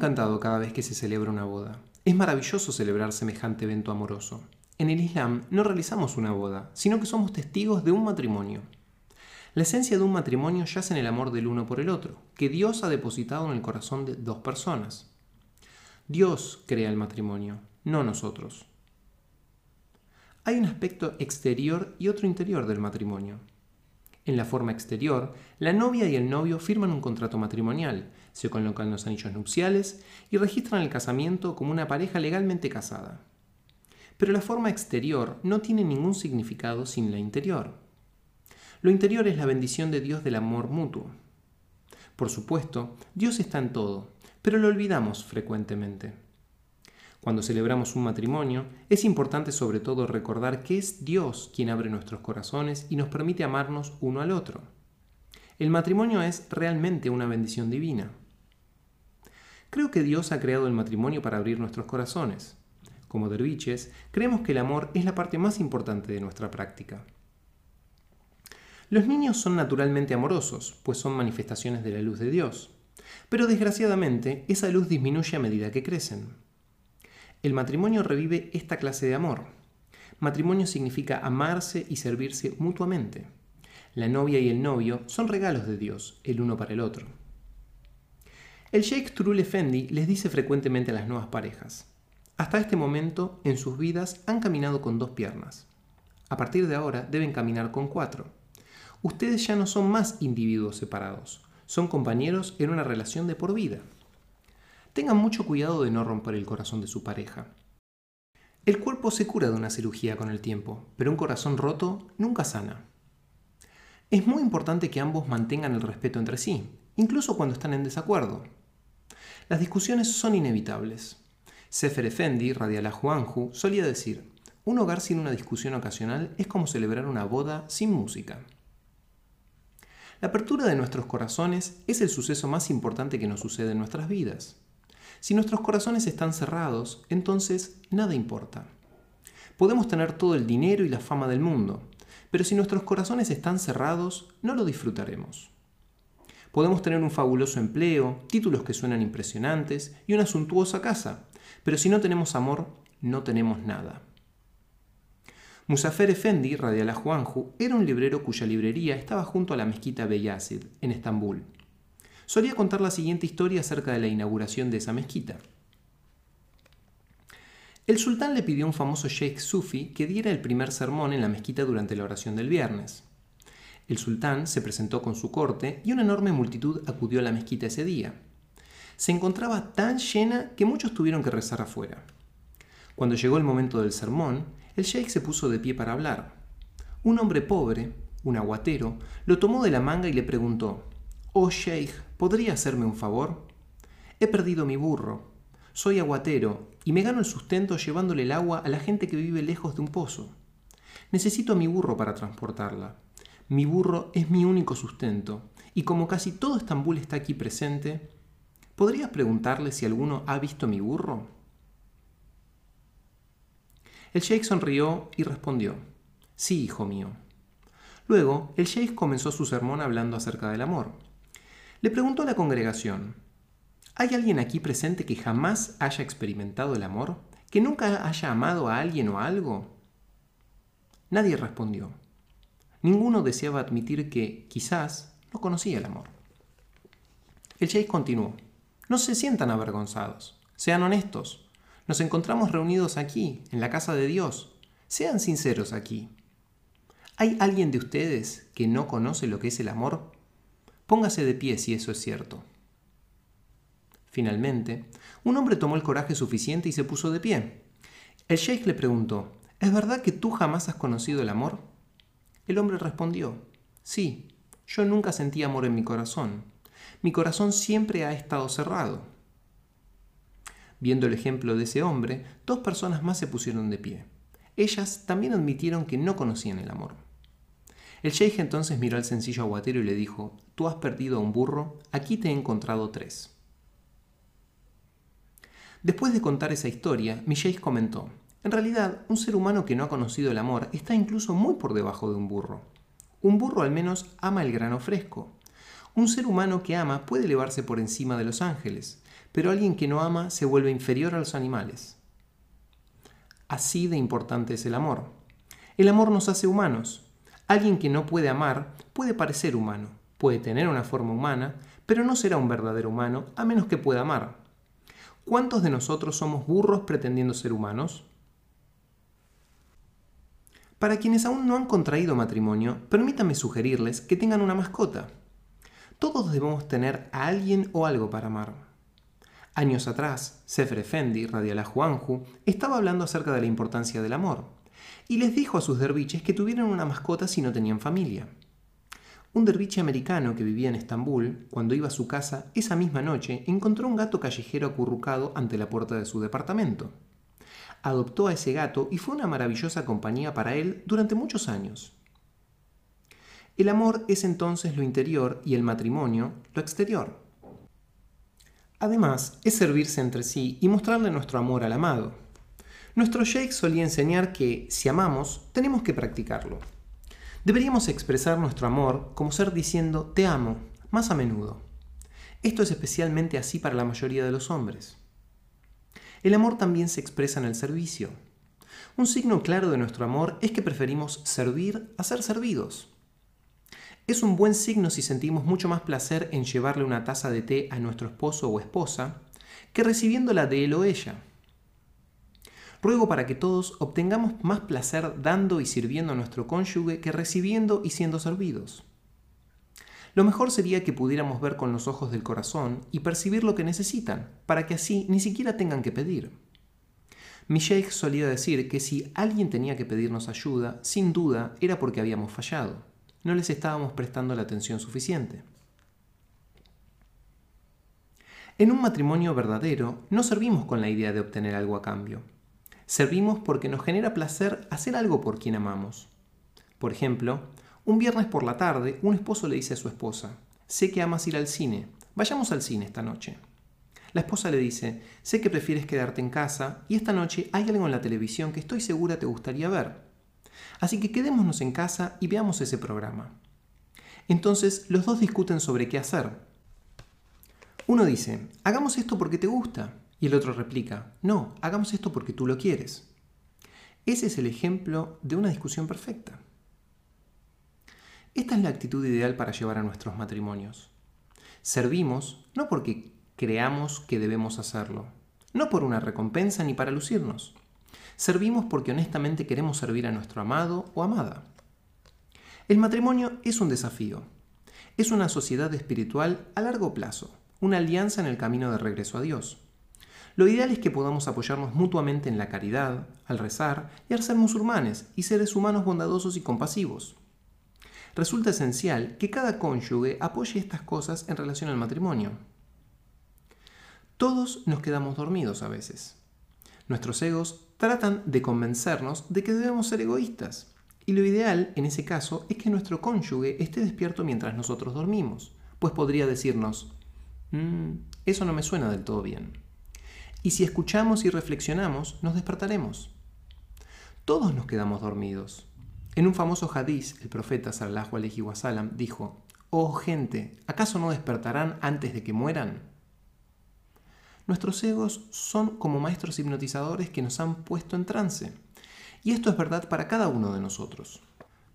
encantado cada vez que se celebra una boda. Es maravilloso celebrar semejante evento amoroso. En el Islam no realizamos una boda, sino que somos testigos de un matrimonio. La esencia de un matrimonio yace en el amor del uno por el otro, que Dios ha depositado en el corazón de dos personas. Dios crea el matrimonio, no nosotros. Hay un aspecto exterior y otro interior del matrimonio. En la forma exterior, la novia y el novio firman un contrato matrimonial, se colocan los anillos nupciales y registran el casamiento como una pareja legalmente casada. Pero la forma exterior no tiene ningún significado sin la interior. Lo interior es la bendición de Dios del amor mutuo. Por supuesto, Dios está en todo, pero lo olvidamos frecuentemente. Cuando celebramos un matrimonio, es importante sobre todo recordar que es Dios quien abre nuestros corazones y nos permite amarnos uno al otro. El matrimonio es realmente una bendición divina. Creo que Dios ha creado el matrimonio para abrir nuestros corazones. Como derviches, creemos que el amor es la parte más importante de nuestra práctica. Los niños son naturalmente amorosos, pues son manifestaciones de la luz de Dios. Pero desgraciadamente, esa luz disminuye a medida que crecen. El matrimonio revive esta clase de amor. Matrimonio significa amarse y servirse mutuamente. La novia y el novio son regalos de Dios, el uno para el otro. El Sheikh Trul Effendi les dice frecuentemente a las nuevas parejas, hasta este momento en sus vidas han caminado con dos piernas. A partir de ahora deben caminar con cuatro ustedes ya no son más individuos separados, son compañeros en una relación de por vida. Tengan mucho cuidado de no romper el corazón de su pareja. El cuerpo se cura de una cirugía con el tiempo, pero un corazón roto nunca sana. Es muy importante que ambos mantengan el respeto entre sí, incluso cuando están en desacuerdo. Las discusiones son inevitables. Sefer Effendi, Radiallahu Juanju, solía decir, un hogar sin una discusión ocasional es como celebrar una boda sin música. La apertura de nuestros corazones es el suceso más importante que nos sucede en nuestras vidas. Si nuestros corazones están cerrados, entonces nada importa. Podemos tener todo el dinero y la fama del mundo, pero si nuestros corazones están cerrados, no lo disfrutaremos. Podemos tener un fabuloso empleo, títulos que suenan impresionantes y una suntuosa casa, pero si no tenemos amor, no tenemos nada. Musafer Efendi, radial Juanju, era un librero cuya librería estaba junto a la mezquita Beyazid, en Estambul. Solía contar la siguiente historia acerca de la inauguración de esa mezquita. El sultán le pidió a un famoso sheikh sufi que diera el primer sermón en la mezquita durante la oración del viernes. El sultán se presentó con su corte y una enorme multitud acudió a la mezquita ese día. Se encontraba tan llena que muchos tuvieron que rezar afuera. Cuando llegó el momento del sermón, el sheikh se puso de pie para hablar. Un hombre pobre, un aguatero, lo tomó de la manga y le preguntó, Oh sheikh, ¿podría hacerme un favor? He perdido mi burro. Soy aguatero y me gano el sustento llevándole el agua a la gente que vive lejos de un pozo. Necesito a mi burro para transportarla. Mi burro es mi único sustento, y como casi todo Estambul está aquí presente, ¿podrías preguntarle si alguno ha visto mi burro? El sheikh sonrió y respondió, Sí, hijo mío. Luego, el sheikh comenzó su sermón hablando acerca del amor. Le preguntó a la congregación, ¿hay alguien aquí presente que jamás haya experimentado el amor? ¿Que nunca haya amado a alguien o a algo? Nadie respondió. Ninguno deseaba admitir que, quizás, no conocía el amor. El sheikh continuó, no se sientan avergonzados, sean honestos, nos encontramos reunidos aquí, en la casa de Dios. Sean sinceros aquí. ¿Hay alguien de ustedes que no conoce lo que es el amor? Póngase de pie si eso es cierto. Finalmente, un hombre tomó el coraje suficiente y se puso de pie. El sheikh le preguntó, ¿Es verdad que tú jamás has conocido el amor? El hombre respondió, Sí, yo nunca sentí amor en mi corazón. Mi corazón siempre ha estado cerrado. Viendo el ejemplo de ese hombre, dos personas más se pusieron de pie. Ellas también admitieron que no conocían el amor. El sheikh entonces miró al sencillo aguatero y le dijo, Tú has perdido a un burro, aquí te he encontrado tres. Después de contar esa historia, mi sheikh comentó, en realidad, un ser humano que no ha conocido el amor está incluso muy por debajo de un burro. Un burro al menos ama el grano fresco. Un ser humano que ama puede elevarse por encima de los ángeles, pero alguien que no ama se vuelve inferior a los animales. Así de importante es el amor. El amor nos hace humanos. Alguien que no puede amar puede parecer humano, puede tener una forma humana, pero no será un verdadero humano a menos que pueda amar. ¿Cuántos de nosotros somos burros pretendiendo ser humanos? Para quienes aún no han contraído matrimonio, permítanme sugerirles que tengan una mascota. Todos debemos tener a alguien o algo para amar. Años atrás, Sefer Fendi, Radialá Juanju, estaba hablando acerca de la importancia del amor, y les dijo a sus derviches que tuvieran una mascota si no tenían familia. Un derviche americano que vivía en Estambul, cuando iba a su casa esa misma noche, encontró un gato callejero acurrucado ante la puerta de su departamento adoptó a ese gato y fue una maravillosa compañía para él durante muchos años. El amor es entonces lo interior y el matrimonio lo exterior. Además, es servirse entre sí y mostrarle nuestro amor al amado. Nuestro sheikh solía enseñar que, si amamos, tenemos que practicarlo. Deberíamos expresar nuestro amor como ser diciendo te amo más a menudo. Esto es especialmente así para la mayoría de los hombres. El amor también se expresa en el servicio. Un signo claro de nuestro amor es que preferimos servir a ser servidos. Es un buen signo si sentimos mucho más placer en llevarle una taza de té a nuestro esposo o esposa que recibiéndola de él o ella. Ruego para que todos obtengamos más placer dando y sirviendo a nuestro cónyuge que recibiendo y siendo servidos. Lo mejor sería que pudiéramos ver con los ojos del corazón y percibir lo que necesitan, para que así ni siquiera tengan que pedir. Mi sheikh solía decir que si alguien tenía que pedirnos ayuda, sin duda era porque habíamos fallado. No les estábamos prestando la atención suficiente. En un matrimonio verdadero no servimos con la idea de obtener algo a cambio. Servimos porque nos genera placer hacer algo por quien amamos. Por ejemplo, un viernes por la tarde, un esposo le dice a su esposa, sé que amas ir al cine, vayamos al cine esta noche. La esposa le dice, sé que prefieres quedarte en casa y esta noche hay algo en la televisión que estoy segura te gustaría ver. Así que quedémonos en casa y veamos ese programa. Entonces los dos discuten sobre qué hacer. Uno dice, hagamos esto porque te gusta. Y el otro replica, no, hagamos esto porque tú lo quieres. Ese es el ejemplo de una discusión perfecta. Esta es la actitud ideal para llevar a nuestros matrimonios. Servimos no porque creamos que debemos hacerlo, no por una recompensa ni para lucirnos. Servimos porque honestamente queremos servir a nuestro amado o amada. El matrimonio es un desafío. Es una sociedad espiritual a largo plazo, una alianza en el camino de regreso a Dios. Lo ideal es que podamos apoyarnos mutuamente en la caridad, al rezar y al ser musulmanes y seres humanos bondadosos y compasivos resulta esencial que cada cónyuge apoye estas cosas en relación al matrimonio. Todos nos quedamos dormidos a veces. Nuestros egos tratan de convencernos de que debemos ser egoístas. Y lo ideal, en ese caso, es que nuestro cónyuge esté despierto mientras nosotros dormimos, pues podría decirnos, mm, eso no me suena del todo bien. Y si escuchamos y reflexionamos, nos despertaremos. Todos nos quedamos dormidos. En un famoso hadiz, el profeta sallallahu alaihi wasallam dijo: Oh gente, ¿acaso no despertarán antes de que mueran? Nuestros egos son como maestros hipnotizadores que nos han puesto en trance. Y esto es verdad para cada uno de nosotros.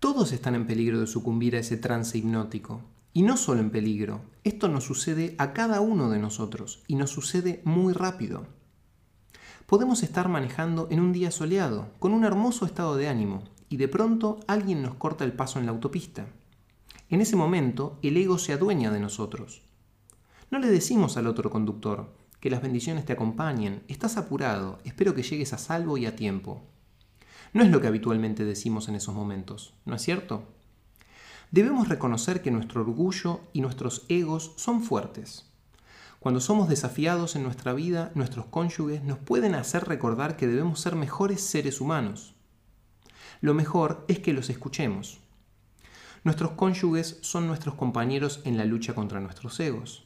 Todos están en peligro de sucumbir a ese trance hipnótico. Y no solo en peligro, esto nos sucede a cada uno de nosotros y nos sucede muy rápido. Podemos estar manejando en un día soleado, con un hermoso estado de ánimo, y de pronto alguien nos corta el paso en la autopista. En ese momento el ego se adueña de nosotros. No le decimos al otro conductor, que las bendiciones te acompañen, estás apurado, espero que llegues a salvo y a tiempo. No es lo que habitualmente decimos en esos momentos, ¿no es cierto? Debemos reconocer que nuestro orgullo y nuestros egos son fuertes. Cuando somos desafiados en nuestra vida, nuestros cónyuges nos pueden hacer recordar que debemos ser mejores seres humanos, lo mejor es que los escuchemos. Nuestros cónyuges son nuestros compañeros en la lucha contra nuestros egos.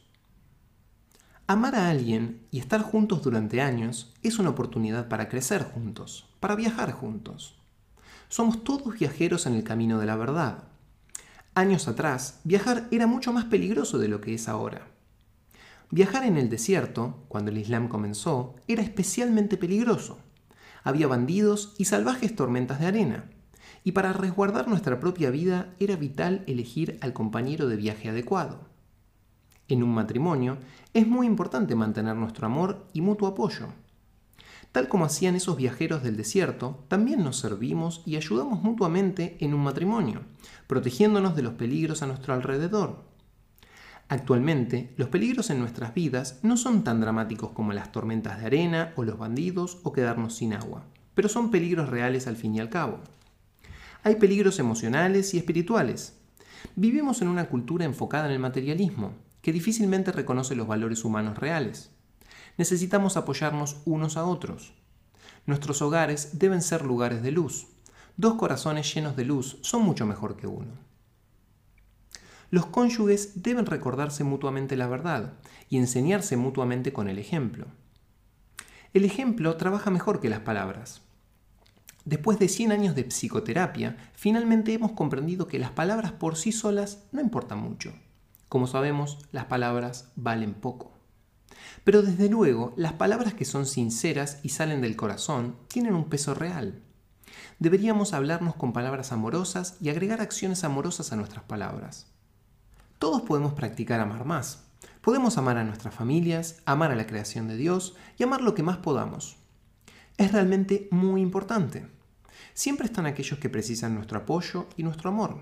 Amar a alguien y estar juntos durante años es una oportunidad para crecer juntos, para viajar juntos. Somos todos viajeros en el camino de la verdad. Años atrás, viajar era mucho más peligroso de lo que es ahora. Viajar en el desierto, cuando el Islam comenzó, era especialmente peligroso. Había bandidos y salvajes tormentas de arena. Y para resguardar nuestra propia vida era vital elegir al compañero de viaje adecuado. En un matrimonio es muy importante mantener nuestro amor y mutuo apoyo. Tal como hacían esos viajeros del desierto, también nos servimos y ayudamos mutuamente en un matrimonio, protegiéndonos de los peligros a nuestro alrededor. Actualmente, los peligros en nuestras vidas no son tan dramáticos como las tormentas de arena o los bandidos o quedarnos sin agua, pero son peligros reales al fin y al cabo. Hay peligros emocionales y espirituales. Vivimos en una cultura enfocada en el materialismo, que difícilmente reconoce los valores humanos reales necesitamos apoyarnos unos a otros. Nuestros hogares deben ser lugares de luz. Dos corazones llenos de luz son mucho mejor que uno. Los cónyuges deben recordarse mutuamente la verdad y enseñarse mutuamente con el ejemplo. El ejemplo trabaja mejor que las palabras. Después de 100 años de psicoterapia, finalmente hemos comprendido que las palabras por sí solas no importan mucho. Como sabemos, las palabras valen poco. Pero desde luego, las palabras que son sinceras y salen del corazón tienen un peso real. Deberíamos hablarnos con palabras amorosas y agregar acciones amorosas a nuestras palabras. Todos podemos practicar amar más. Podemos amar a nuestras familias, amar a la creación de Dios y amar lo que más podamos. Es realmente muy importante. Siempre están aquellos que precisan nuestro apoyo y nuestro amor.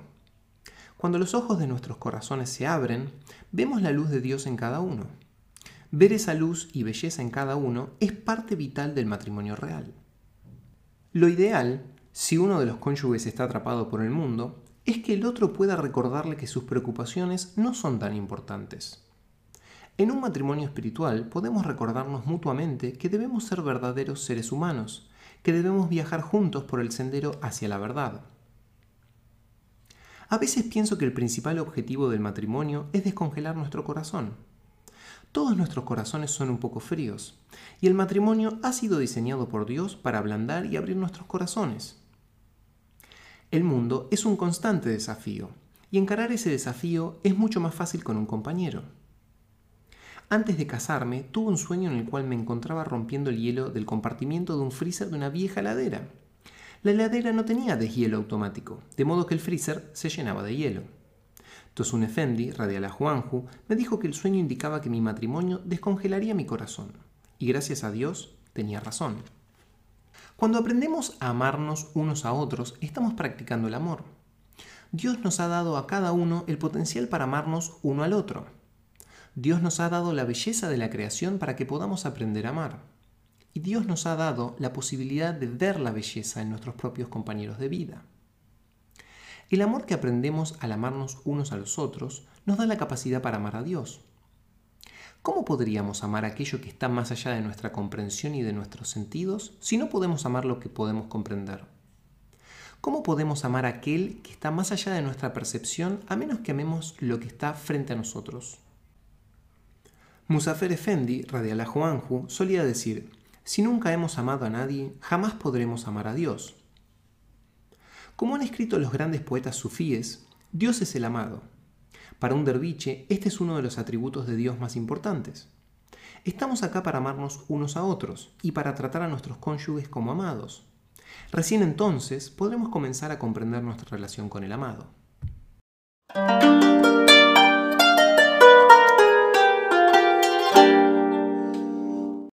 Cuando los ojos de nuestros corazones se abren, vemos la luz de Dios en cada uno. Ver esa luz y belleza en cada uno es parte vital del matrimonio real. Lo ideal, si uno de los cónyuges está atrapado por el mundo, es que el otro pueda recordarle que sus preocupaciones no son tan importantes. En un matrimonio espiritual podemos recordarnos mutuamente que debemos ser verdaderos seres humanos, que debemos viajar juntos por el sendero hacia la verdad. A veces pienso que el principal objetivo del matrimonio es descongelar nuestro corazón todos nuestros corazones son un poco fríos, y el matrimonio ha sido diseñado por Dios para ablandar y abrir nuestros corazones. El mundo es un constante desafío, y encarar ese desafío es mucho más fácil con un compañero. Antes de casarme, tuve un sueño en el cual me encontraba rompiendo el hielo del compartimiento de un freezer de una vieja heladera. La heladera no tenía deshielo automático, de modo que el freezer se llenaba de hielo. Tosun Effendi, radial a Juanju, me dijo que el sueño indicaba que mi matrimonio descongelaría mi corazón. Y gracias a Dios, tenía razón. Cuando aprendemos a amarnos unos a otros, estamos practicando el amor. Dios nos ha dado a cada uno el potencial para amarnos uno al otro. Dios nos ha dado la belleza de la creación para que podamos aprender a amar. Y Dios nos ha dado la posibilidad de ver la belleza en nuestros propios compañeros de vida. El amor que aprendemos al amarnos unos a los otros nos da la capacidad para amar a Dios. ¿Cómo podríamos amar aquello que está más allá de nuestra comprensión y de nuestros sentidos si no podemos amar lo que podemos comprender? ¿Cómo podemos amar aquel que está más allá de nuestra percepción a menos que amemos lo que está frente a nosotros? Musafer Effendi, radial a solía decir, si nunca hemos amado a nadie, jamás podremos amar a Dios. Como han escrito los grandes poetas sufíes, Dios es el amado. Para un derviche, este es uno de los atributos de Dios más importantes. Estamos acá para amarnos unos a otros y para tratar a nuestros cónyuges como amados. Recién entonces podremos comenzar a comprender nuestra relación con el amado.